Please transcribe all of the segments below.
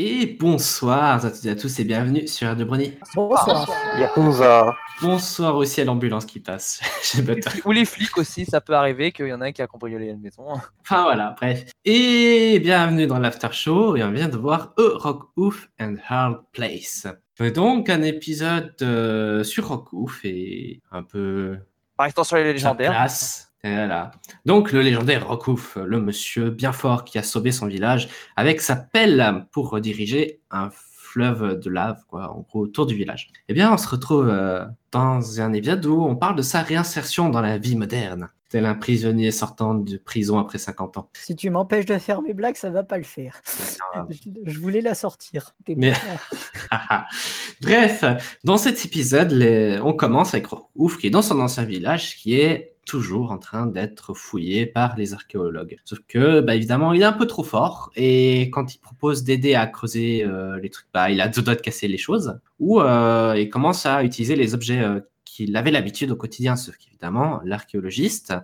Et bonsoir à toutes et à tous et bienvenue sur Radio Bruni. Bonsoir. Yakuza. Bonsoir aussi à l'ambulance qui passe. J'ai pas tort. Ou les flics aussi, ça peut arriver qu'il y en a un qui a cambriolé une maison. Enfin voilà, bref. Et bienvenue dans l'after show et on vient de voir A Rock Ouf and Hard Place. Euh, Donc un épisode euh, sur Rock Ouf et un peu Par extension, les légendaires. place. Voilà. Donc le légendaire Rockhouf, le monsieur bien fort qui a sauvé son village avec sa pelle pour rediriger un fleuve de lave, quoi, en gros, autour du village. Eh bien, on se retrouve euh, dans un épisode où on parle de sa réinsertion dans la vie moderne, tel un prisonnier sortant de prison après 50 ans. Si tu m'empêches de faire mes blagues, ça va pas le faire. Je, je voulais la sortir. Mais-. Bref, dans cet épisode, les- on commence avec Ouf qui est dans son ancien village, qui est toujours en train d'être fouillé par les archéologues. Sauf que, bah, évidemment, il est un peu trop fort, et quand il propose d'aider à creuser euh, les trucs, bah, il a deux doigts de casser les choses, ou euh, il commence à utiliser les objets euh, qu'il avait l'habitude au quotidien, sauf qu'évidemment, l'archéologiste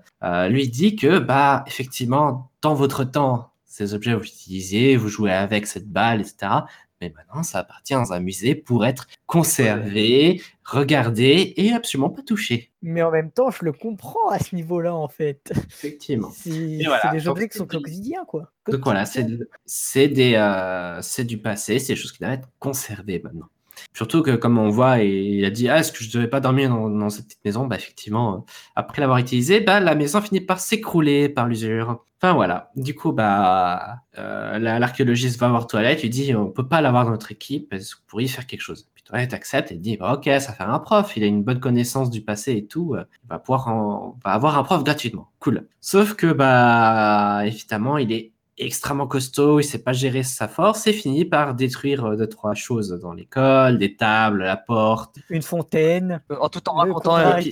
lui dit que, bah, effectivement, dans votre temps, ces objets, vous utilisiez, vous jouez avec cette balle, etc. Mais maintenant, ça appartient dans un musée pour être conservé, regardé et absolument pas touché. Mais en même temps, je le comprends à ce niveau-là, en fait. Effectivement. C'est voilà, des objets qui sont quotidiens, quoi. Donc voilà, c'est Quotidiens. de- c'est des, euh, c'est du passé, c'est des choses qui doivent être conservées maintenant. Surtout que, comme on voit, il a dit Ah, est-ce que je devais pas dormir dans, cette petite maison? Bah, effectivement, euh, après l'avoir utilisée, bah, la maison finit par s'écrouler par l'usure. Enfin, voilà. Du coup, bah, euh, la- l'archéologiste va voir aux toilettes, lui dit On peut pas l'avoir dans notre équipe, est-ce que vous pourriez faire quelque chose Puis Toilette accepte et dit bah, Ok, ça fait un prof, il a une bonne connaissance du passé et tout, euh, il va pouvoir va avoir un prof gratuitement. Cool. Sauf que, bah, évidemment, il est extrêmement costaud, il sait pas gérer sa force et finit par détruire euh, deux trois choses dans l'école, des tables, la porte, Une fontaine, Euh, En tout en racontant. Euh, ouais,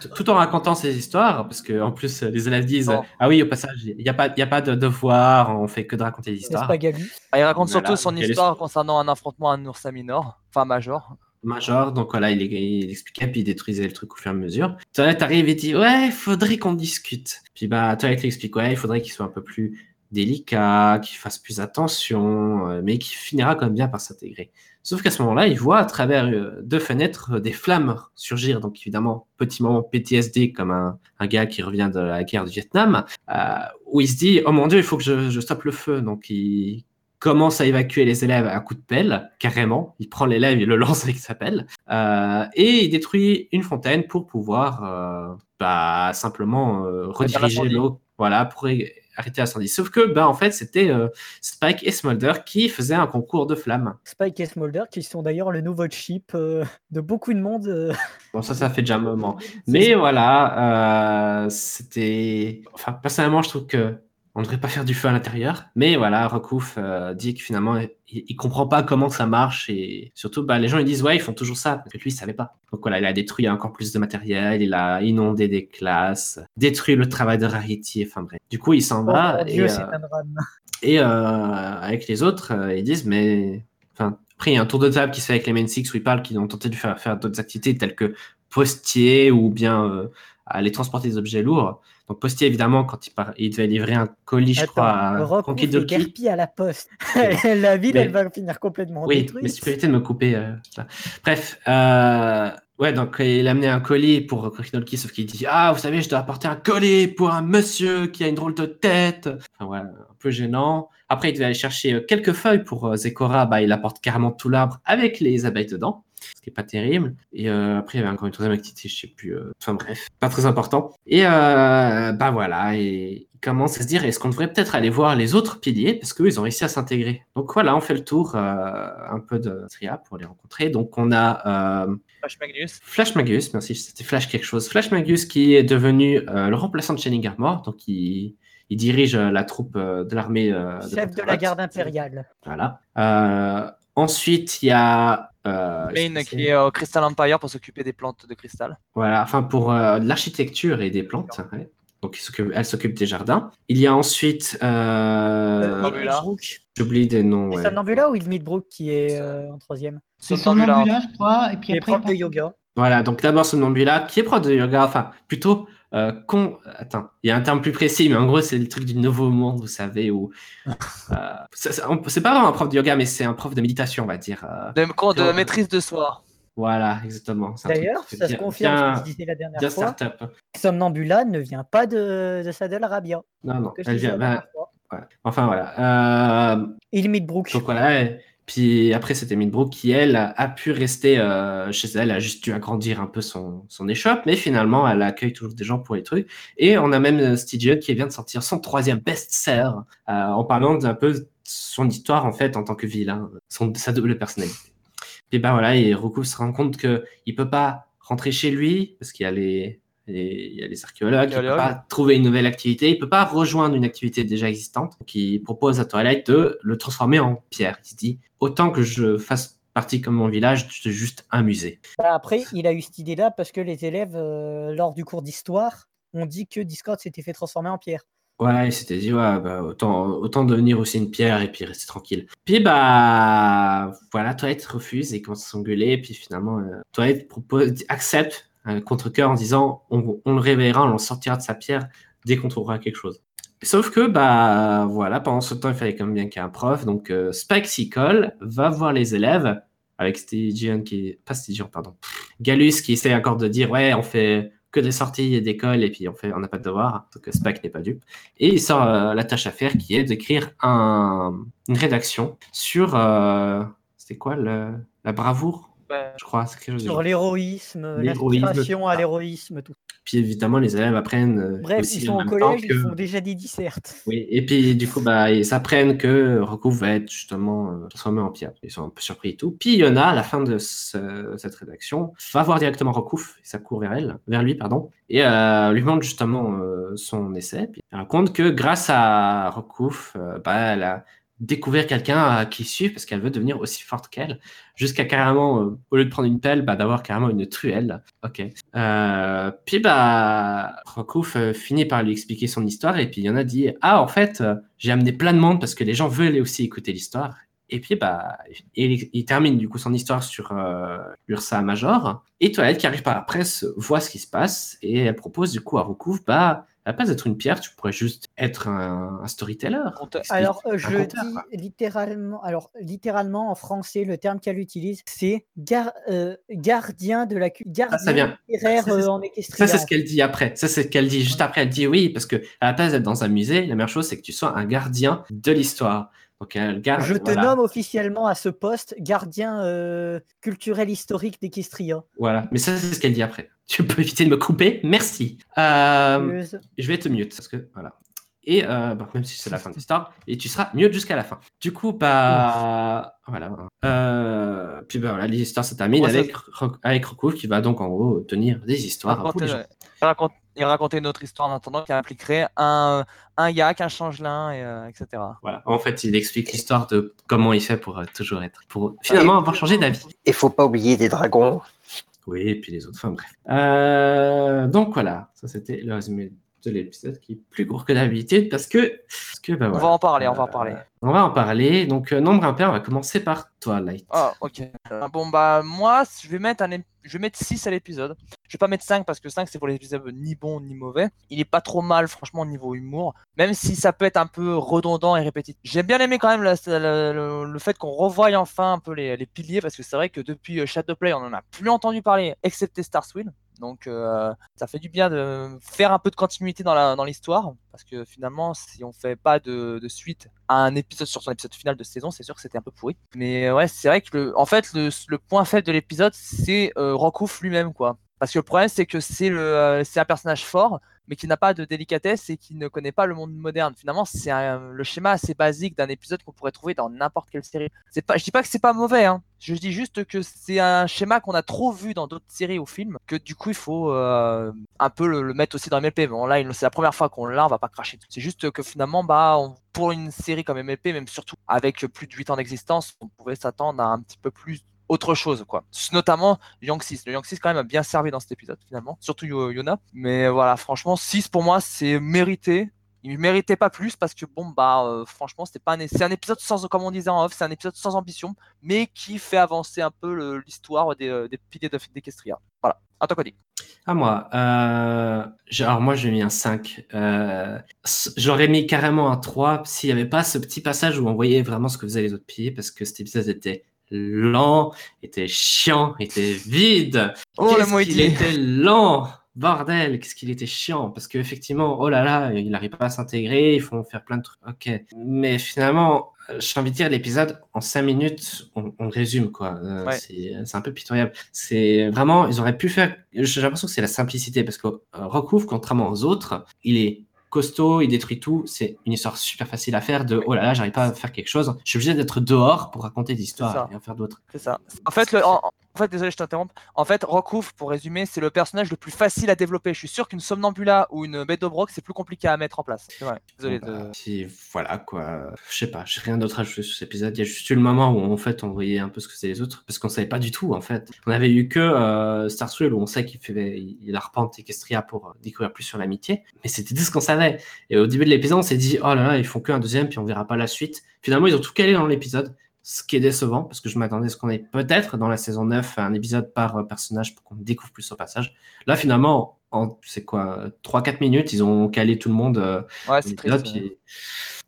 t- tout en racontant ses histoires parce que en plus euh, les élèves disent Non. ah oui au passage il y a pas il y a pas de devoir, on fait que de raconter des histoires. pas Galu il raconte Voilà, surtout son est- histoire concernant un affrontement à un ours à minor, enfin major. Major, donc voilà, il, il expliquait, puis il détruisait le truc au fur et à mesure. Toilette arrive et dit Ouais, il faudrait qu'on discute. Puis bah, Toilette lui explique Ouais, il faudrait qu'il soit un peu plus délicat, qu'il fasse plus attention, euh, mais qu'il finira quand même bien par s'intégrer. Sauf qu'à ce moment-là, il voit à travers euh, deux fenêtres euh, des flammes surgir. Donc évidemment, petit moment PTSD comme un, gars qui revient de la guerre du Vietnam, où il se dit Oh mon Dieu, il faut que je, je stoppe le feu. Donc il commence à évacuer les élèves à coup de pelle, carrément. Il prend l'élève, il le lance avec sa pelle, euh, et il détruit une fontaine pour pouvoir euh, bah, simplement euh, rediriger l'eau, voilà, pour arrêter l'incendie. Sauf que, bah, en fait, c'était euh, Spike et Smolder qui faisaient un concours de flammes. Spike et Smolder, qui sont d'ailleurs le nouveau chip euh, de beaucoup de monde. euh, Bon, ça, ça fait déjà un moment. Mais voilà, euh, c'était. Enfin, personnellement, je trouve que on ne devrait pas faire du feu à l'intérieur. Mais voilà, Rockhouf euh, dit que finalement, il, il comprend pas comment ça marche. Et surtout, bah, les gens ils disent ouais, ils font toujours ça. Parce que lui, il savait pas. Donc voilà, il a détruit encore plus de matériel, il a inondé des classes, détruit le travail de Rarity. Enfin bref. Du coup, il s'en Oh va. et, euh, c'est un drame. et euh, avec les autres, ils disent, mais. Enfin, après, il y a un tour de table qui se fait avec les Main Six où ils parlent qu'ils ont tenté de faire, faire d'autres activités telles que postier ou bien euh, aller transporter des objets lourds. Donc, postier, évidemment, quand il, part, il devait livrer un colis, je crois, à. Garpi à la poste. la ville, Mais- elle va finir complètement Oui, détruite. mais si tu peux éviter de me couper. euh. Bref, euh, ouais, donc il a amené un colis pour Krokinolki, sauf qu'il dit Ah, vous savez, je dois apporter un colis pour un monsieur qui a une drôle de tête. Enfin, voilà, un peu gênant. Après, il devait aller chercher euh, quelques feuilles pour euh, Zekora. Bah, il apporte carrément tout l'arbre avec les abeilles dedans, ce qui est pas terrible. Et euh, après, il y avait encore une troisième activité, je sais plus. euh, Enfin, bref, pas très important. Et euh, bah voilà, et il commence à se dire Est-ce qu'on devrait peut-être aller voir les autres piliers? Parce qu'eux, ils ont réussi à s'intégrer. Donc voilà, on fait le tour euh, un peu de Tria pour les rencontrer. Donc on a. euh, Flash Magnus. Flash Magus, merci, c'était Flash quelque chose. Flash Magus qui est devenu euh, le remplaçant de Channing Armor, donc il, il dirige la troupe de l'armée. Chef de la garde impériale. Voilà. Euh, ensuite, il y a. euh, Main qui est au Crystal Empire pour s'occuper des plantes de cristal. Voilà, enfin pour euh, l'architecture et des plantes. ouais. Donc elle s'occupe des jardins. Il y a ensuite. euh. J'oublie des noms. C'est ouais. Somnambula ou Ilmidbrook qui est euh, en troisième? C'est Somnambula. Je crois, et puis Qui est après. prof de yoga. Voilà, donc d'abord Somnambula, qui est prof de yoga, enfin plutôt euh, con... Attends, il y a un terme plus précis, mais en gros, c'est le truc du nouveau monde, vous savez, où... euh, c'est pas vraiment un prof de yoga, mais c'est un prof de méditation, on va dire. euh. De, de maîtrise de soi. Voilà, exactement. D'ailleurs, ça se confirme bien- ce que je disais la dernière bien fois. start-up. Somnambula ne vient pas de, de Saddle Arabia. Non, non, elle vient... bah, ouais. Enfin, voilà. Euh, Il Midbrook. Donc voilà, puis après c'était Midbrook qui, elle, a pu rester euh, chez elle, a juste dû agrandir un peu son, son échoppe, mais finalement elle accueille toujours des gens pour les trucs. Et on a même euh, Stygian qui vient de sortir son troisième best-seller euh, en parlant d'un peu son histoire en fait en tant que vilain, son, sa double personnalité. Puis ben voilà, et Roku se rend compte qu'il peut pas rentrer chez lui parce qu'il y a les, les- il y a les archéologues, il peut Archéologues. pas trouver une nouvelle activité, il peut pas rejoindre une activité déjà existante, qui propose à Twilight de le transformer en pierre. Il se dit, autant que je fasse partie comme mon village de juste un musée. Bah, après, il a eu cette idée-là parce que les élèves, euh, lors du cours d'histoire, ont dit que Discord s'était fait transformer en pierre. Ouais, il s'était dit, ouais, bah, autant, autant devenir aussi une pierre et puis rester tranquille. Puis, bah, voilà, Twilight refuse et commence à s'engueuler. Puis finalement, euh, Twilight propose, accepte contre-cœur en disant, on, le réveillera, on le sortira de sa pierre dès qu'on trouvera quelque chose. Sauf que, bah, voilà, pendant ce temps, il fallait quand même bien qu'il y ait un prof. Donc, euh, Spike s'y colle, va voir les élèves avec Stygian qui, pas Stygian, pardon, Gallus qui essaie encore de dire, ouais, on fait que des sorties d'école et puis on fait, on n'a pas de devoir. Donc, Spike n'est pas dupe. Et il sort euh, la tâche à faire qui est d'écrire un, une rédaction sur, euh, c'était quoi, la bravoure. Je crois. quelque chose Sur l'héroïsme, l'inspiration à l'héroïsme, tout. Puis évidemment, les élèves apprennent. euh, Bref, aussi ils sont en au collège, que- ils font déjà des dissertes. Oui, et puis du coup, bah, ils apprennent que Roku va être justement euh, transformé en pierre. Ils sont un peu surpris et tout. Puis Yona, à la fin de ce- cette rédaction, va voir directement Rokouf, et ça court vers elle, vers lui, pardon, et euh, lui montre justement euh, son essai. Puis elle raconte que grâce à Rokouf, euh, bah, elle a découvert quelqu'un à qui suivre parce qu'elle veut devenir aussi forte qu'elle, jusqu'à carrément, euh, au lieu de prendre une pelle, bah, d'avoir carrément une truelle. Ok. Euh, puis bah, Rokouf euh, finit par lui expliquer son histoire et puis il y en a dit ah en fait euh, j'ai amené plein de monde parce que les gens veulent aussi écouter l'histoire. Et puis bah il, il termine du coup son histoire sur euh, Ursa Major et Toilette qui arrive par la presse voit ce qui se passe et elle propose du coup à Rokouf bah à la place d'être une pierre tu pourrais juste être un, un storyteller. Alors, euh, Un je conteur, dis quoi. littéralement, alors littéralement en français, le terme qu'elle utilise, c'est gar- euh, gardien de la gardien ça vient. littéraire Ça, euh, en. Ça, c'est ce qu'elle dit après. Ça, c'est ce qu'elle dit juste après. Elle dit oui, parce que à la place d'être dans un musée, la meilleure chose, c'est que tu sois un gardien de l'histoire. Donc, garde. Je te voilà. nomme officiellement à ce poste gardien euh, culturel historique d'Equestria. Voilà. Mais ça, c'est ce qu'elle dit après. Tu peux éviter de me couper. Merci. Euh, je vais te mute parce que voilà. Et euh, bah, même si c'est la fin de l'histoire, et tu seras mute jusqu'à la fin. Du coup, bah voilà. Euh, puis bah voilà, l'histoire se termine Ouais, avec avec Rokouf qui va donc en gros tenir des histoires à il raconte- il racontait une autre histoire en attendant qui impliquerait un, un yak, un changelin, et, euh, etc. Voilà. En fait, il explique l'histoire de comment il fait pour euh, toujours être, pour finalement avoir changé d'avis. Il faut pas oublier des dragons. Oui, et puis les autres. Enfin bref. Euh, donc voilà, ça c'était le résumé de l'épisode qui est plus court que d'habitude parce que, parce que bah, On va en parler, on va en Euh, parler. On va en parler. Donc, euh, nombre impair, on va commencer par toi, Light. Ah, ok. Euh, bon, bah, moi, je vais mettre, un, je vais mettre 6 à l'épisode. Je vais pas mettre 5 parce que 5, c'est pour les épisodes ni bon ni mauvais. Il est pas trop mal, franchement, au niveau humour. Même si ça peut être un peu redondant et répétitif. J'ai bien aimé quand même le, le fait qu'on revoie enfin un peu les, les piliers parce que c'est vrai que depuis Shadowplay, on en a plus entendu parler, excepté Starswind. Donc, euh, ça fait du bien de faire un peu de continuité dans l'histoire. parce que finalement, si on fait pas de, suite à un épisode sur son épisode final de saison, c'est sûr que c'était un peu pourri. Mais ouais, c'est vrai que le, en fait, le, point faible de l'épisode, c'est euh, lui-même, quoi. Parce que le problème, c'est que c'est euh, c'est un personnage fort, mais qui n'a pas de délicatesse et qui ne connaît pas le monde moderne. Finalement, c'est le schéma assez basique d'un épisode qu'on pourrait trouver dans n'importe quelle série. C'est pas, je dis pas que c'est pas mauvais, hein. Je dis juste que c'est un schéma qu'on a trop vu dans d'autres séries ou films, que du coup, il faut euh, un peu le, mettre aussi dans MLP. Bon, là, c'est la première fois qu'on l'a, on va pas cracher. C'est juste que finalement, bah, pour une série comme MLP, même surtout avec plus de 8 ans d'existence, on pouvait s'attendre à un petit peu plus autre chose, quoi. Notamment Young 6. Le Young 6, quand même, a bien servi dans cet épisode, finalement. Surtout Yo- Yona. Mais voilà, franchement, 6 pour moi, c'est mérité. Il méritait pas plus parce que bon bah euh, franchement c'était un, c'est un épisode sans comme on disait en off c'est un épisode sans ambition mais qui fait avancer un peu l'histoire des, euh, des piliers de d'Equestria. Voilà. À toi Cody. À moi. Euh, alors moi, j'ai mis un 5. Euh, s- J'aurais mis carrément un 3 s'il n'y avait pas ce petit passage où on voyait vraiment ce que faisaient les autres piliers parce que cet épisode était lent, était chiant, était vide. Oh, est qu'il dit. était lent Bordel, qu'est-ce qu'il était chiant Parce qu'effectivement, oh là là, il n'arrive pas à s'intégrer, ils font faire plein de trucs. Ok. Mais finalement, j'ai envie de dire, l'épisode, en 5 minutes, on, résume, quoi. Euh, Ouais. c'est- C'est un peu pitoyable. C'est vraiment, ils auraient pu faire. J'ai l'impression que c'est la simplicité, parce que euh, Recouvre, contrairement aux autres, il est costaud, il détruit tout. C'est une histoire super facile à faire de oh là là, j'arrive pas à faire quelque chose. Je suis obligé d'être dehors pour raconter des histoires et en faire d'autres. C'est ça. En fait, le, en, en fait, désolé, je t'interromps. En fait, Rockhoof, pour résumer, c'est le personnage le plus facile à développer. Je suis sûr qu'une Somnambula ou une d'Obrock, c'est plus compliqué à mettre en place. Désolé. Bah, puis voilà quoi. Je sais pas, j'ai rien d'autre à ajouter sur cet épisode. Il y a juste eu le moment où en fait on voyait un peu ce que c'est les autres parce qu'on savait pas du tout en fait. On avait eu que euh, Star Swirl où on sait qu'il fait il arpente Equestria pour euh, découvrir plus sur l'amitié, mais c'était tout ce qu'on savait. Et au début de l'épisode, on s'est dit oh là là, ils font qu'un deuxième puis on verra pas la suite. Finalement, ils ont tout calé dans l'épisode. Ce qui est décevant, parce que je m'attendais à ce qu'on ait peut-être dans la saison 9 un épisode par euh, personnage pour qu'on découvre plus au passage. Là, finalement, en c'est quoi, 3-4 minutes, ils ont calé tout le monde euh, Ouais, c'est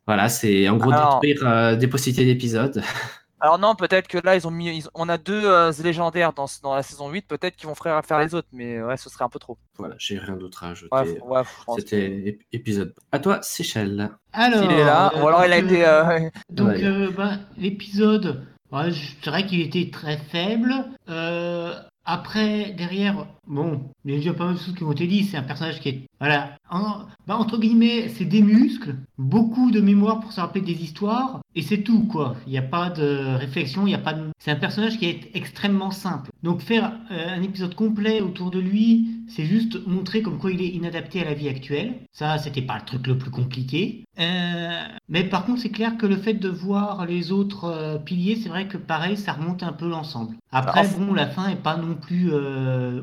Voilà, c'est en gros Alors- détruire euh, des possibilités d'épisodes. Alors non, peut-être que là, ils ont mis, ils- on a deux euh, légendaires dans, dans la saison 8. Peut-être qu'ils vont faire, faire les autres, mais ouais, ce serait un peu trop. Voilà, j'ai rien d'autre à ajouter. Ouais, ouais. C'était ép- épisode. À toi, Seychelles. Alors, Il est là, euh, ou alors il a donc, été. euh, euh, Donc, Ouais. euh, bah, l'épisode, ouais, je dirais qu'il était très faible. Euh, après, derrière, bon, il y a déjà pas mal de choses qui ont été dites. C'est un personnage qui est, voilà, en- bah, entre guillemets, c'est des muscles, beaucoup de mémoire pour se rappeler des histoires, et c'est tout, quoi. Il n'y a pas de réflexion, il y a pas de... C'est un personnage qui est extrêmement simple. Donc, faire euh, un épisode complet autour de lui, c'est juste montrer comme quoi il est inadapté à la vie actuelle. Ça, c'était pas le truc le plus compliqué. Euh, mais par contre, c'est clair que le fait de voir les autres euh, piliers, c'est vrai que pareil, ça remonte un peu l'ensemble. Après, bon, la fin est pas non plus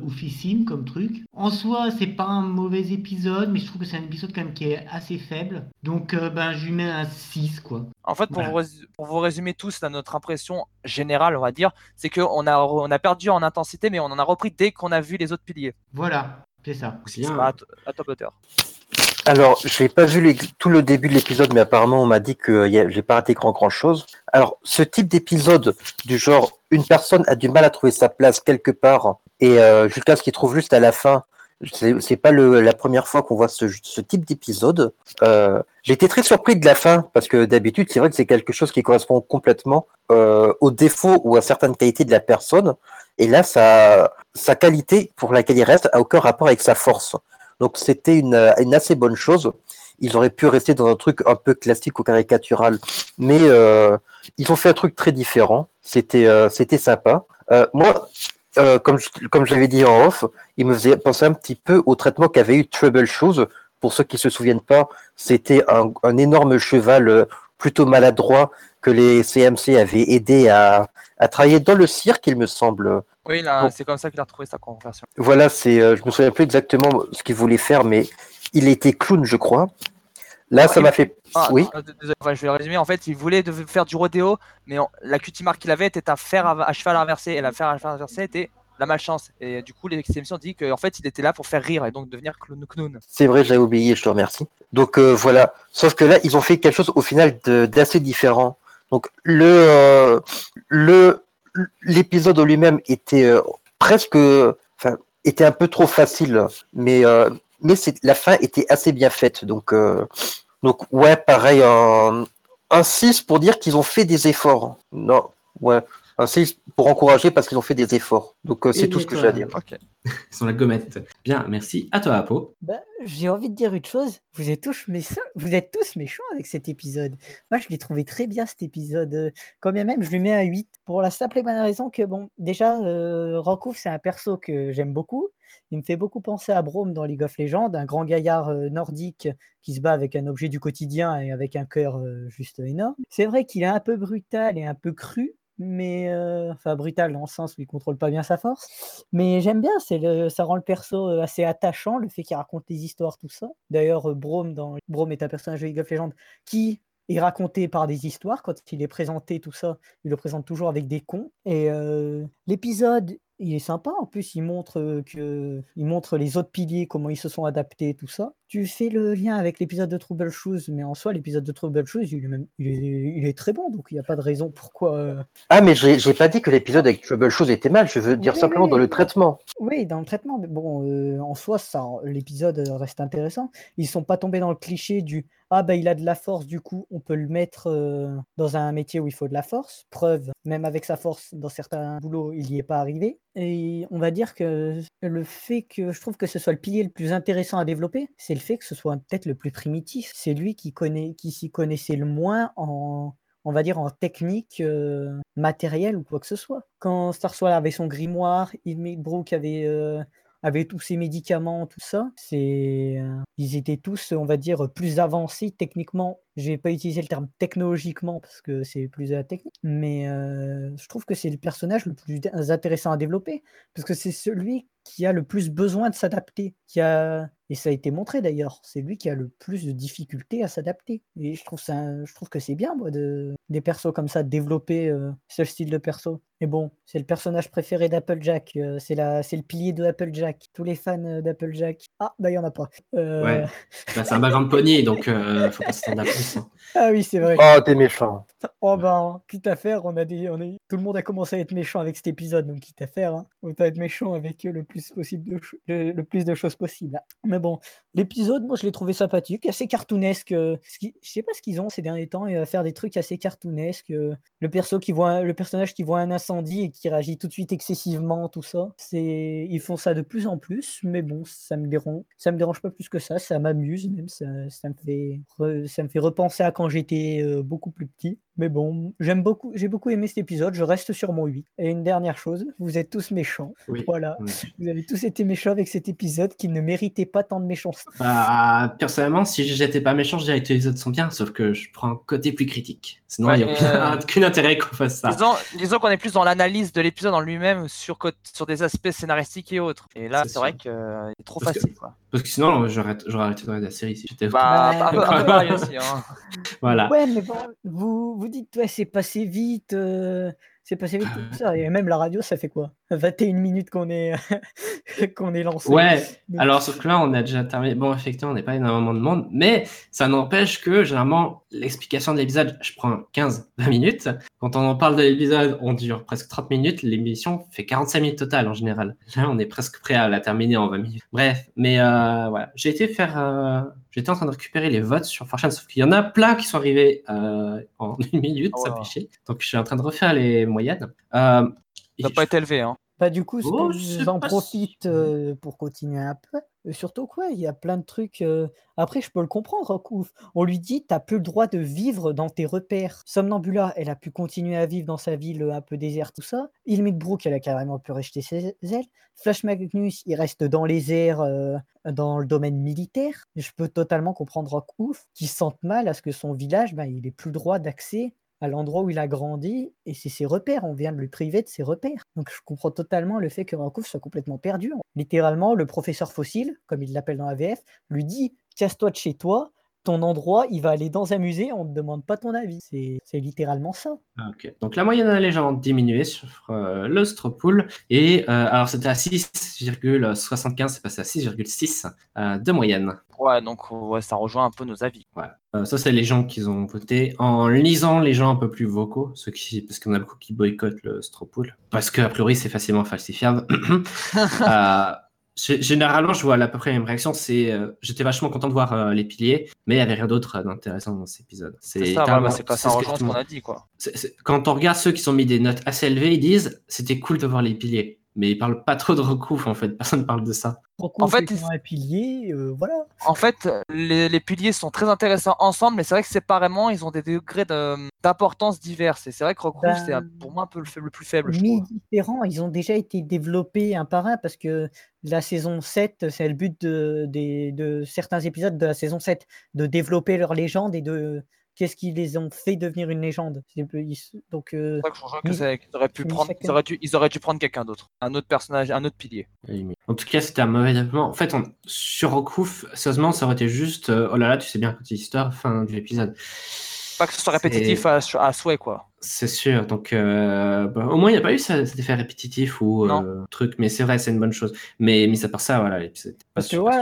oufissime comme truc. En soi, c'est pas un mauvais épisode, mais je trouve que c'est un épisode quand même qui est assez faible. Donc, euh, ben, je lui mets un 6, quoi. En fait, pour, Voilà. vous, rés- pour vous résumer tous, là, notre impression générale, on va dire, c'est qu'on a, on a perdu en intensité, mais on en a repris dès qu'on a vu les autres piliers. Voilà, c'est ça. C'est pas à, top hauteur. Alors, je n'ai pas vu les- tout le début de l'épisode, mais apparemment, on m'a dit que j'ai pas raté grand grand chose. Alors, ce type d'épisode du genre, une personne a du mal à trouver sa place quelque part, et euh, jusqu'à ce qu'il trouve juste à la fin. C'est pas la première fois qu'on voit ce, type d'épisode. Euh, été très surpris de la fin parce que d'habitude, c'est vrai que c'est quelque chose qui correspond complètement euh, aux défauts ou à certaines qualités de la personne. Et là, sa, qualité pour laquelle il reste a aucun rapport avec sa force. Donc c'était une, assez bonne chose. Ils auraient pu rester dans un truc un peu classique ou caricatural, mais euh, ils ont fait un truc très différent. C'était euh, sympa. Euh, moi, euh, comme je, comme j'avais dit en off, il me faisait penser un petit peu au traitement qu'avait eu Troubleshoes. Pour ceux qui se souviennent pas, c'était un, un énorme cheval euh, plutôt maladroit que les CMC avaient aidé à, à travailler dans le cirque, il me semble. Oui, Bon. c'est comme ça qu'il a retrouvé sa conversion. Voilà, c'est, euh, je me souviens plus exactement ce qu'il voulait faire, mais il était clown, je crois. Là, Ah, ça m'a fait. Ah, oui. ah, enfin, je vais résumer. En fait, il voulait faire du rodéo, mais on- la cutie marque qu'il avait était un fer à, à cheval inversé, et la fer à cheval inversé était la malchance. Et du coup, ont dit qu'en fait, il était là pour faire rire et donc devenir clown. C'est vrai, j'avais oublié, je te remercie. Donc euh, voilà. Sauf que là, ils ont fait quelque chose au final d'assez différent. Donc le euh, le l'épisode en lui-même était euh, presque, enfin, était un peu trop facile, mais euh, mais la fin était assez bien faite. Donc euh, donc ouais, pareil un un 6 pour dire qu'ils ont fait des efforts. Non, ouais. Un 6 pour encourager parce qu'ils ont fait des efforts. Donc euh, c'est tout ce que j'ai à dire. La gommette. Bien, merci. À toi, Apo. Bah, j'ai envie de dire une chose, vous êtes tous méchants, vous êtes tous méchants avec cet épisode. Moi, je l'ai trouvé très bien cet épisode. euh, Quand bien même, je lui mets un 8 pour la simple et bonne raison que, bon, déjà, euh, Rancouf, c'est un perso que j'aime beaucoup. Il me fait beaucoup penser à Brome dans League of Legends, un grand gaillard euh, nordique qui se bat avec un objet du quotidien et avec un cœur euh, juste énorme. C'est vrai qu'il est un peu brutal et un peu cru, mais euh, enfin brutal dans le sens où il contrôle pas bien sa force. Mais j'aime bien, c'est le, ça rend le perso euh, assez attachant, le fait qu'il raconte des histoires, tout ça. D'ailleurs, euh, Brome, dans, Brome est un personnage de League of Legends qui est raconté par des histoires. Quand il est présenté, tout ça, il le présente toujours avec des cons. Et l'épisode, il est sympa. En plus, il montre que, il montre les autres piliers, comment ils se sont adaptés, tout ça. Tu fais le lien avec l'épisode de Trouble Shoes, mais en soi, l'épisode de Trouble Shoes, il est, même- il est, il est très bon, donc il n'y a pas de raison pourquoi. euh, Ah, mais j'ai j'ai pas dit que l'épisode avec Trouble Shoes était mal, je veux dire Oui, simplement oui, dans le traitement. Oui, dans le traitement, mais bon, euh, en soi, ça, l'épisode reste intéressant. Ils sont pas tombés dans le cliché du ah bah il a de la force, du coup on peut le mettre euh, dans un métier où il faut de la force. Preuve, même avec sa force, dans certains boulots, il n'y est pas arrivé. Et on va dire que le fait que je trouve que ce soit le pilier le plus intéressant à développer, c'est fait que ce soit peut-être le plus primitif? C'est lui qui qui s'y connaissait le moins en on va dire en technique euh, matérielle ou quoi que ce soit. Quand Starswell avait son grimoire, Hilmi Brook avait, euh, avait tous ses médicaments, tout ça, c'est, euh, ils étaient tous, on va dire, plus avancés techniquement. Je vais pas utiliser le terme technologiquement parce que c'est plus à la technique, mais euh, je trouve que c'est le personnage le plus intéressant à développer parce que c'est celui qui a le plus besoin de s'adapter, qui a et ça a été montré d'ailleurs, c'est lui qui a le plus de difficultés à s'adapter. Et je trouve ça, je trouve que c'est bien moi de des persos comme ça de développer euh, ce style de perso. Et bon, c'est le personnage préféré d'Applejack, euh, c'est la, c'est le pilier de Applejack. Tous les fans euh, d'Applejack. Ah bah il y en a pas. Euh, Ouais. Bah, c'est un background pony, donc euh, faut pas s'attendre à plus. Ah oui c'est vrai. Oh, t'es méchant. Oh ben, quitte à faire, on a des, on est, tout le monde a commencé à être méchant avec cet épisode, donc quitte à faire, hein, autant être méchant avec eux le plus possible, de le, le plus de choses possible. Mais bon, l'épisode, moi je l'ai trouvé sympathique, assez cartoonesque. euh, ce qui- je sais pas ce qu'ils ont ces derniers temps, et à faire des trucs assez cartoonesques. euh, le perso qui voit, le personnage qui voit un incendie et qui réagit tout de suite excessivement, tout ça. C'est, ils font ça de plus en plus, mais bon, ça me dérange, ça me dérange pas plus que ça, ça m'amuse même, ça, ça me fait, re- ça me fait repenser à quand j'étais euh, beaucoup plus petit. Mais bon, j'aime beaucoup, j'ai beaucoup aimé cet épisode, je reste sur mon 8. Et une dernière chose, vous êtes tous méchants. Oui. Voilà, Oui. vous avez tous été méchants avec cet épisode qui ne méritait pas tant de méchanceté. Bah, personnellement, si j'étais pas méchant, je dirais que les épisodes sont bien, sauf que je prends un côté plus critique. Sinon, il Ouais, n'y a euh, aucun, aucun intérêt qu'on fasse ça. Disons, disons qu'on est plus dans l'analyse de l'épisode en lui-même sur, des aspects scénaristiques et autres. Et là, C'est vrai qu'il est trop Parce que- facile. Quoi. Parce que sinon, j'aurais j'aurais arrêté de regarder la série si j'étais. Bah, Ouais. un peu, un peu pareil aussi. Hein. Voilà. Ouais, mais bon, vous, vous dites, ouais, c'est passé vite, euh, c'est passé vite, tout ça. Et même la radio, ça fait quoi? 21 minutes qu'on est, qu'on est lancé. Ouais, Donc, alors sauf que là, on a déjà terminé. Bon, effectivement, on n'est pas énormément de monde, mais ça n'empêche que généralement, l'explication de l'épisode, je prends 15-20 minutes. Quand on en parle de l'épisode, on dure presque 30 minutes. L'émission fait 45 minutes total en général. Là, on est presque prêt à la terminer en 20 minutes. Bref, mais euh, voilà. J'ai été faire. euh, J'étais en train de récupérer les votes sur 4chan, sauf qu'il y en a plein qui sont arrivés euh, en une minute, Oh ça fait chier. Donc, je suis en train de refaire les moyennes. Euh, Ça n'a pas été élevé. Hein. Bah, du coup, Oh, sûr. euh, pour continuer un peu. Euh, surtout quoi, il y a plein de trucs. euh, Après, je peux le comprendre. Rokouf. On lui dit, t'as plus le droit de vivre dans tes repères. Somnambula, elle a pu continuer à vivre dans sa ville un peu déserte, tout ça. Ilmidbrook, elle a carrément pu rejeter ses ailes. Flash Magnus, il reste dans les airs, euh, dans le domaine militaire. Je peux totalement comprendre Rokouf qui se sente mal à ce que son village, ben, il ait plus le droit d'accès à l'endroit où il a grandi, et c'est ses repères, on vient de le priver de ses repères. Donc je comprends totalement le fait que Rancouf soit complètement perdu. Littéralement, le professeur fossile, comme il l'appelle dans la VF, lui dit Casse-toi de chez toi, ton endroit, il va aller dans un musée, on ne te demande pas ton avis. C'est c'est littéralement ça. Ah, Ok. Donc la moyenne de la légende diminuée sur euh, le Stropool. Et euh, alors c'était à 6,75, c'est passé à 6,6 euh, de moyenne. Ouais, donc ouais, ça rejoint un peu nos avis. Euh, ça, c'est les gens qui ont voté en lisant les gens un peu plus vocaux, ceux qui, parce qu'on a beaucoup qui boycottent le Stropool. Parce qu'a priori, c'est facilement falsifiable. Généralement, je vois à peu près la même réaction. C'est, euh, j'étais vachement content de voir euh, les piliers, mais il n'y avait rien d'autre euh, d'intéressant dans cet épisode. C'est ça, c'est pas ça ce qu'on a dit. quoi. quand on regarde ceux qui sont mis des notes assez élevées, ils disent c'était cool de voir les piliers. Mais ils parlent pas trop de recouf en fait. Personne parle de ça. Rancouf fait, étant un pilier, euh, voilà. En fait, les, les piliers sont très intéressants ensemble, mais c'est vrai que séparément, ils ont des degrés de- d'importance diverses. Et c'est vrai que Rockruff, Ben, c'est pour moi un peu le, plus faible. Mi différents, ils ont déjà été développés un par un parce que la saison 7, c'est le but de, de certains épisodes de la saison 7, de développer leur légende et de qu'est-ce qui les ont fait devenir une légende? Donc, euh, ça que je que auraient pu prendre, ils auraient dû, ils auraient dû prendre quelqu'un d'autre, un autre personnage, un autre pilier. En tout cas, c'était un mauvais développement. En fait, on- sur Rockproof, sérieusement, ça aurait été juste euh, oh là là, tu sais bien, petite histoire, fin de l'épisode. Pas que ce soit répétitif à, à souhait, quoi. C'est sûr. Donc, euh, bah, au moins, il n'y a pas eu ça- cet effet répétitif ou euh, truc. Mais c'est vrai, c'est une bonne chose. Mais mis à part ça, voilà, Parce que ouais,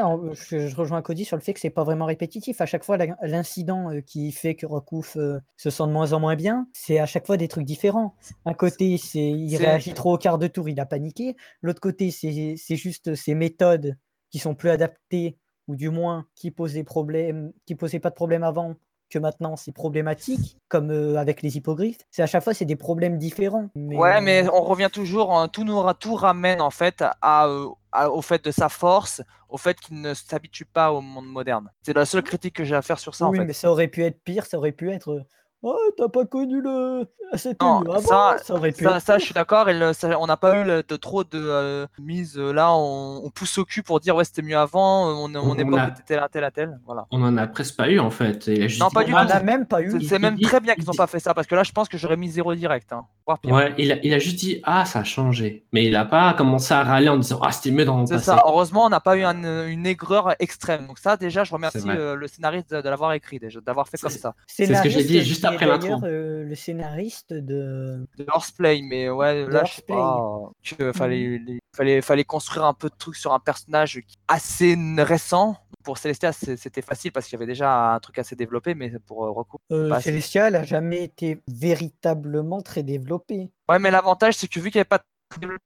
je, je rejoins Cody sur le fait que c'est pas vraiment répétitif. À chaque fois, l'incident euh, qui fait que Rokouf euh, se sent de moins en moins bien, c'est à chaque fois des trucs différents. Un côté, c'est il réagit trop au quart de tour, il a paniqué. L'autre côté, c'est c'est juste ses méthodes qui sont plus adaptées, ou du moins qui posent des problèmes, qui posaient pas de problème avant, que maintenant c'est problématique, comme euh, avec les hippogriffes. C'est à chaque fois, c'est des problèmes différents. Mais, Ouais, mais euh, on revient toujours, hein, tout nous ra- tout ramène en fait à, euh, à- au fait de sa force, au fait qu'il ne s'habitue pas au monde moderne. C'est la seule critique que j'ai à faire sur ça oui, en fait. mais ça aurait pu être pire, ça aurait pu être. Oh, t'as pas connu le. Cette Non, avant, ça- ça aurait pu Ça, être ça, pire. je suis d'accord, et le- ça- on n'a pas eu le- de trop de euh, mise euh, là, on, on pousse au cul pour dire ouais c'était mieux avant, euh, mon, mon On époque a- était telle, telle, telle, voilà. On en a presque pas eu en fait. Juste Non, pas du On ah, en a même pas eu. C'est même dit- très bien il qu'ils n'ont pas fait ça, parce que là je pense que j'aurais mis zéro direct, hein, voire pire. Ouais, il a, il a juste dit ah ça a changé, mais il a pas commencé à râler en disant ah c'était mieux dans mon C'est passé. ça, heureusement on n'a pas eu un- une aigreur extrême, donc ça déjà je remercie euh, le scénariste de, de l'avoir écrit, déjà, d'avoir fait comme ça. c'est ce que je l'ai dit juste après l'intro. euh, le scénariste de. de horseplay, mais ouais, De là, je sais pas, que fallait, les- fallait, fallait construire un peu de trucs sur un personnage assez récent. Pour Celestia, c'était facile parce qu'il y avait déjà un truc assez développé, mais pour euh, Roku. Euh, Celestia n'a jamais été véritablement très développé. Ouais, mais l'avantage, c'est que vu qu'il n'y avait pas de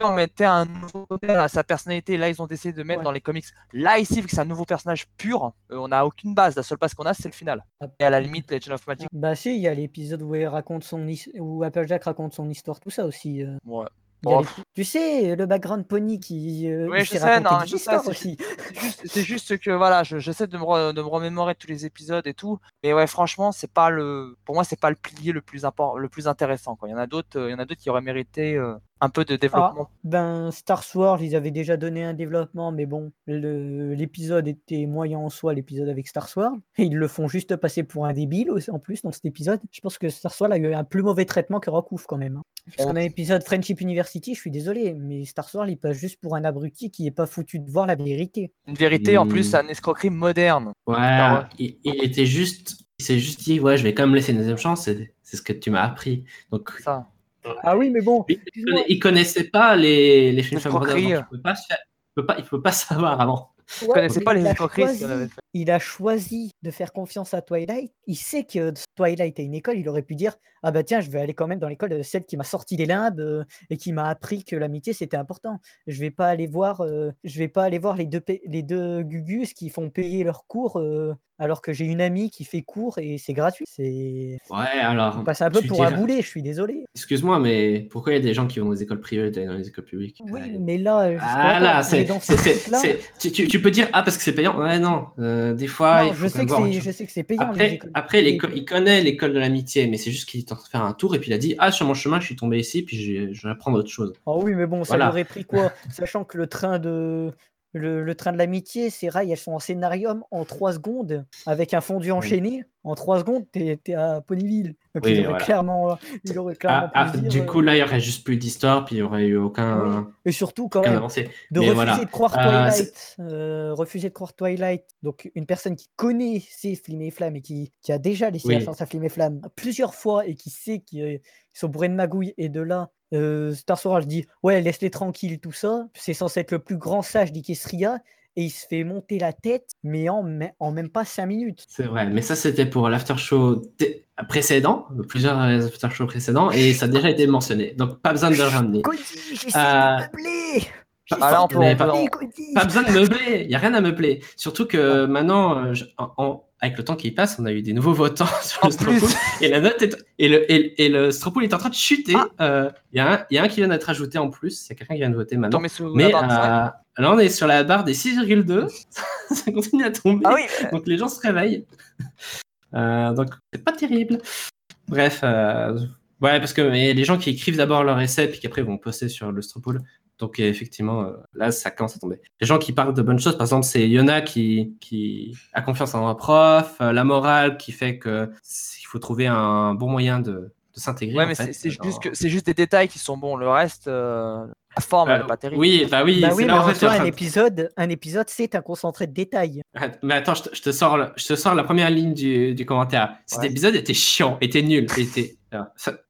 on mettait un nouveau à sa personnalité. Là, ils ont décidé de mettre Ouais. dans les comics. Là, ici, vu que c'est un nouveau personnage pur, euh, on n'a aucune base. La seule base qu'on a, c'est le final. Ah. Et à la limite, Legend of Magic. Bah si, il y a l'épisode où, raconte son où Applejack raconte son histoire, tout ça aussi. euh. Ouais. Il y a Oh. les- Tu sais, le background pony qui euh, Oui, je sais, non, je sais, aussi. C'est juste, que voilà, je- j'essaie de me, de me remémorer tous les épisodes et tout. Mais ouais, franchement, c'est pas le, pour moi, c'est pas le pilier le plus important, le plus intéressant. Quoi. Il y en a d'autres, euh, il y en a d'autres qui auraient mérité euh, un peu de développement. Ben, Star Wars, ils avaient déjà donné un développement, mais bon, l'épisode était moyen en soi, l'épisode avec Star Wars. Et ils le font juste passer pour un débile aussi, en plus dans cet épisode. Je pense que Star Wars a eu un plus mauvais traitement que Rockouf quand même. hein. Parce On- qu'on a l'épisode Friendship University, je suis désolé, mais Star Wars, il passe juste pour un abruti qui est pas foutu de voir la vérité. Une vérité, en Hmm. plus, une escroquerie moderne. Ouais, Ah il, il était juste, il s'est juste dit ouais je vais quand même laisser une deuxième chance. C'est c'est ce que tu m'as appris. Donc Ça. Ah oui, mais bon, il, il connaissait pas les les. Brothers, donc il il peut pas savoir avant. Je connaissais mais pas les a qu'il avait fait. il a choisi de faire confiance à Twilight. Il sait que Twilight est une école. Il aurait pu dire Ah bah tiens, je vais aller quand même dans l'école de celle qui m'a sorti des limbes euh, et qui m'a appris que l'amitié c'était important. Je vais pas aller voir, euh, je vais pas aller voir les deux, les deux Gugus qui font payer leurs cours euh, alors que j'ai une amie qui fait cours et c'est gratuit. C'est Ouais alors. on passe un peu pour un dirais- boulet. Je suis désolé. Excuse-moi mais pourquoi il y a des gens qui vont dans les écoles privées et dans les écoles publiques? Oui, Euh, mais là, Ah là, c'est- tu, tu- tu peux dire ah parce que c'est payant. Ouais non, euh, des fois Non, il faut je sais que voir c'est, chose. je sais que c'est payant. Après, après il connaît l'école de l'amitié, mais c'est juste qu'il est en train de faire un tour et puis il a dit ah sur mon chemin je suis tombé ici puis je, vais apprendre autre chose. Oh oui, mais bon, ça Voilà. aurait pris quoi? Sachant que le train de le, le train de l'amitié, ces rails, elles sont en scénarium en 3 secondes, avec un fondu enchaîné. En 3 secondes, t'es es à Ponyville. Donc Oui, il aurait voilà. clairement, il aurait clairement Ah, ah, dire, du euh, coup là il y aurait juste plus d'histoire puis il y aurait eu aucun, Et surtout, quand même, de Mais refuser voilà. de croire Euh, Twilight, euh, refuser de croire Twilight, donc une personne qui connaît ses Flim et Flammes et qui, qui a déjà laissé la chance à Flim et Flammes plusieurs fois et qui sait qu'ils sont bourrés de magouilles et de là, euh, Star Wars dit ouais laisse-les tranquilles tout ça, c'est censé être le plus grand sage d'Ikestria et il se fait monter la tête mais en, me- en même pas 5 minutes. C'est vrai, mais ça c'était pour l'after show précédent, plusieurs after show précédents. Et ça a déjà été mentionné. Donc pas besoin de le ramener. Cody, j'essaie Euh, de meubler Ah, on peut- on peut- on- Pas besoin de meubler, il n'y a rien à meubler. Surtout que maintenant, je- en- en- avec le temps qui passe, on a eu des nouveaux votants sur En le Stropool et la note est, et le, et, et le Stropool est en train de chuter. Ah. Euh, Il y, a un- il y a un qui vient d'être ajouté en plus, il y a quelqu'un qui vient de voter maintenant. Mais cinq. euh, là, on est sur la barre des 6,2. ça continue à tomber. Ah oui, Donc les gens se réveillent. Euh, donc c'est pas terrible. Bref, euh, ouais, parce que mais les gens qui écrivent d'abord leur essai puis qu'après vont poster sur le Stropool. Donc effectivement, euh, là ça commence à tomber. Les gens qui parlent de bonnes choses, par exemple, c'est Yona qui, qui a confiance en un prof, euh, la morale qui fait que il faut trouver un bon moyen de, de s'intégrer. ouais, mais fait, c'est- juste, que- c'est juste des détails qui sont bons. Le reste, euh, La forme, elle Euh, est pas terrible. oui, bah oui, Bah oui, mais en fait, un épisode, un épisode, c'est un concentré de détails. Ah, Mais attends, je te, je te sors, le- je te sors la première ligne du, du commentaire. Cet Ouais. épisode était chiant, était nul, était.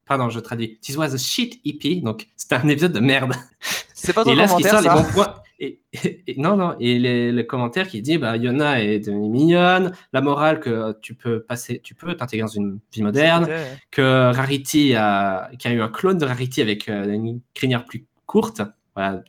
pardon, je traduis. This was a shit EP, donc c'était un épisode de merde. C'est pas ton Et là, ce qui sort les bons points. Et, et- et- non, non, et les- le commentaire qui dit bah, Yona est devenue mignonne, la morale que tu peux passer, tu peux t'intégrer dans une vie moderne, Ouais. que Rarity a, qui a eu un clone de Rarity avec euh, une crinière plus courte, voilà,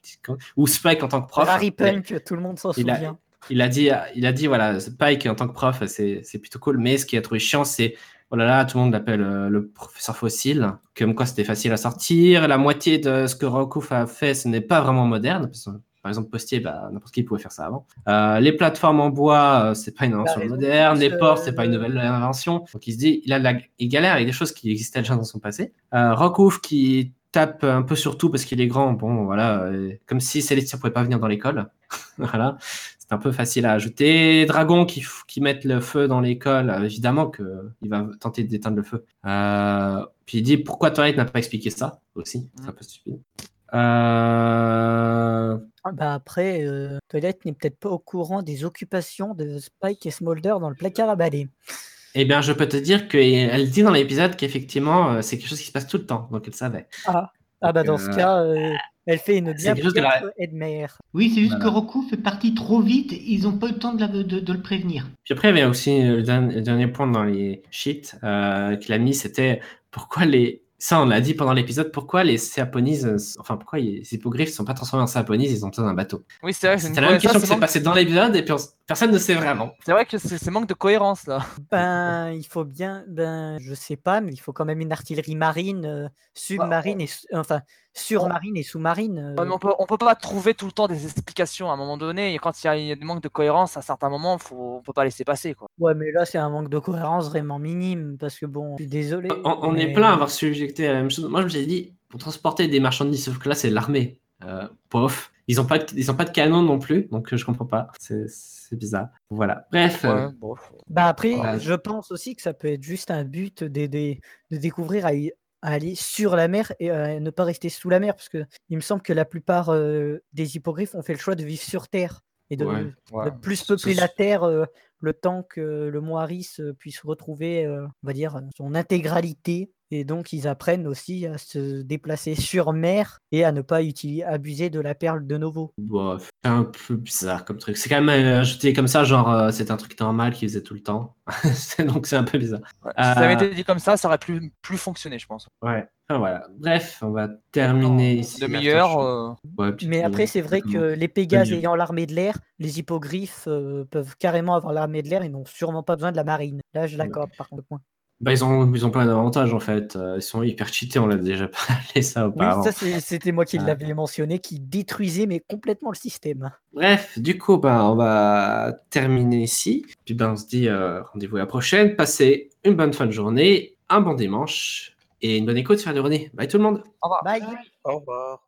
ou Spike en tant que prof. Harry il- Punk, tout le monde s'en il a- souvient. il a dit, il a dit voilà, Spike en tant que prof, c'est c'est plutôt cool, mais ce qu'il a trouvé chiant, c'est oh là là, tout le monde l'appelle euh, le professeur fossile, comme quoi c'était facile à sortir. La moitié de ce que Rokouf a fait, ce n'est pas vraiment moderne. parce que, par exemple, Postier, bah, n'importe qui pouvait faire ça avant. Euh, les plateformes en bois, euh, c'est pas une invention raison, moderne. Les euh, ports, c'est pas une nouvelle invention. Donc il se dit, il, a la- il galère avec des choses qui existaient déjà dans son passé. Euh, Rokouf qui tape un peu sur tout parce qu'il est grand. Bon, voilà, euh, comme si Célestia pouvait pas venir dans l'école. voilà. C'est un peu facile à ajouter. Dragon qui, qui mettent le feu dans l'école, euh, évidemment qu'il va tenter d'éteindre le feu. Euh, puis il dit pourquoi Twilight n'a pas expliqué ça aussi? C'est un peu stupide. Euh, Ah Bah après, euh, Toilette n'est peut-être pas au courant des occupations de Spike et Smolder dans le placard à balai. Eh bien, je peux te dire qu'elle dit dans l'épisode qu'effectivement, euh, c'est quelque chose qui se passe tout le temps. Donc elle savait. Ah, ah bah dans ce cas, euh, elle fait une bien. Oui, c'est juste Voilà. que Roku fait partie trop vite, ils n'ont pas eu le temps de, la- de- de le prévenir. Puis après, il y avait aussi euh, le dernier, le dernier point dans les sheets euh, qu'il a mis, c'était pourquoi les. Ça, on l'a dit pendant l'épisode, pourquoi les Séaponises, euh, enfin, pourquoi les hippogriffes ne sont pas transformés en Séaponises, ils ont besoin d'un bateau? Oui, c'est vrai. c'est la même question c'est qui s'est manque- passée dans l'épisode et puis on personne ne sait vraiment. C'est vrai que c'est manque de cohérence là. Ben, il faut bien, ben, je sais pas, mais il faut quand même une artillerie marine, euh, submarine et enfin surmarine et sous-marine. euh. Ouais, mais on peut, on peut pas trouver tout le temps des explications à un moment donné. Et quand il y a, il y a des manques de cohérence, à certains moments, faut, on peut pas laisser passer quoi. Ouais, mais là c'est un manque de cohérence vraiment minime parce que bon, je suis désolé. On, on est plein à avoir subjecté à la même chose. Moi, je me suis dit, pour transporter des marchandises, sauf que là, c'est l'armée. Euh, pof. Ils n'ont pas, de- ils ont pas de canon non plus, donc euh, je comprends pas. C'est bizarre. Voilà. Bref. euh, bon. Bah après, Ouais. je pense aussi que ça peut être juste un but d'aider, de découvrir à, y- à aller sur la mer et à ne pas rester sous la mer, parce que il me semble que la plupart euh, des hippogriffes ont fait le choix de vivre sur Terre et de, Ouais. de Ouais. plus peupler la Terre euh, le temps que le mont Harris euh, puisse retrouver, euh, on va dire, son intégralité. Et donc, ils apprennent aussi à se déplacer sur mer et à ne pas utiliser, abuser de la perle de Novo. Bof, c'est un peu bizarre comme truc. C'est quand même euh, ajouté comme ça, genre euh, c'est un truc normal qu'ils faisaient tout le temps. Donc c'est un peu bizarre. Ouais. Si ça avait Euh, été dit comme ça, ça aurait plus, plus fonctionné, je pense. Ouais. Enfin, voilà. Bref, on va terminer ici. Demi-heure. Euh, Ouais, Mais après, c'est vrai que les Pégases ayant l'armée de l'air, les hippogriffes euh, peuvent carrément avoir l'armée de l'air et n'ont sûrement pas besoin de la marine. Là, je l'accorde par contre. Bah, ils, ont, ils ont plein d'avantages en fait. Euh, Ils sont hyper cheatés, on l'a déjà parlé ça Oui, auparavant. ça, c'était moi qui l'avais mentionné, qui détruisait mais complètement le système. Bref, du coup, ben, on va terminer ici. Puis ben, on se dit euh, rendez-vous à la prochaine. Passez une bonne fin de journée, un bon dimanche et une bonne écoute sur les René. Bye tout le monde. Au revoir. Bye Au revoir.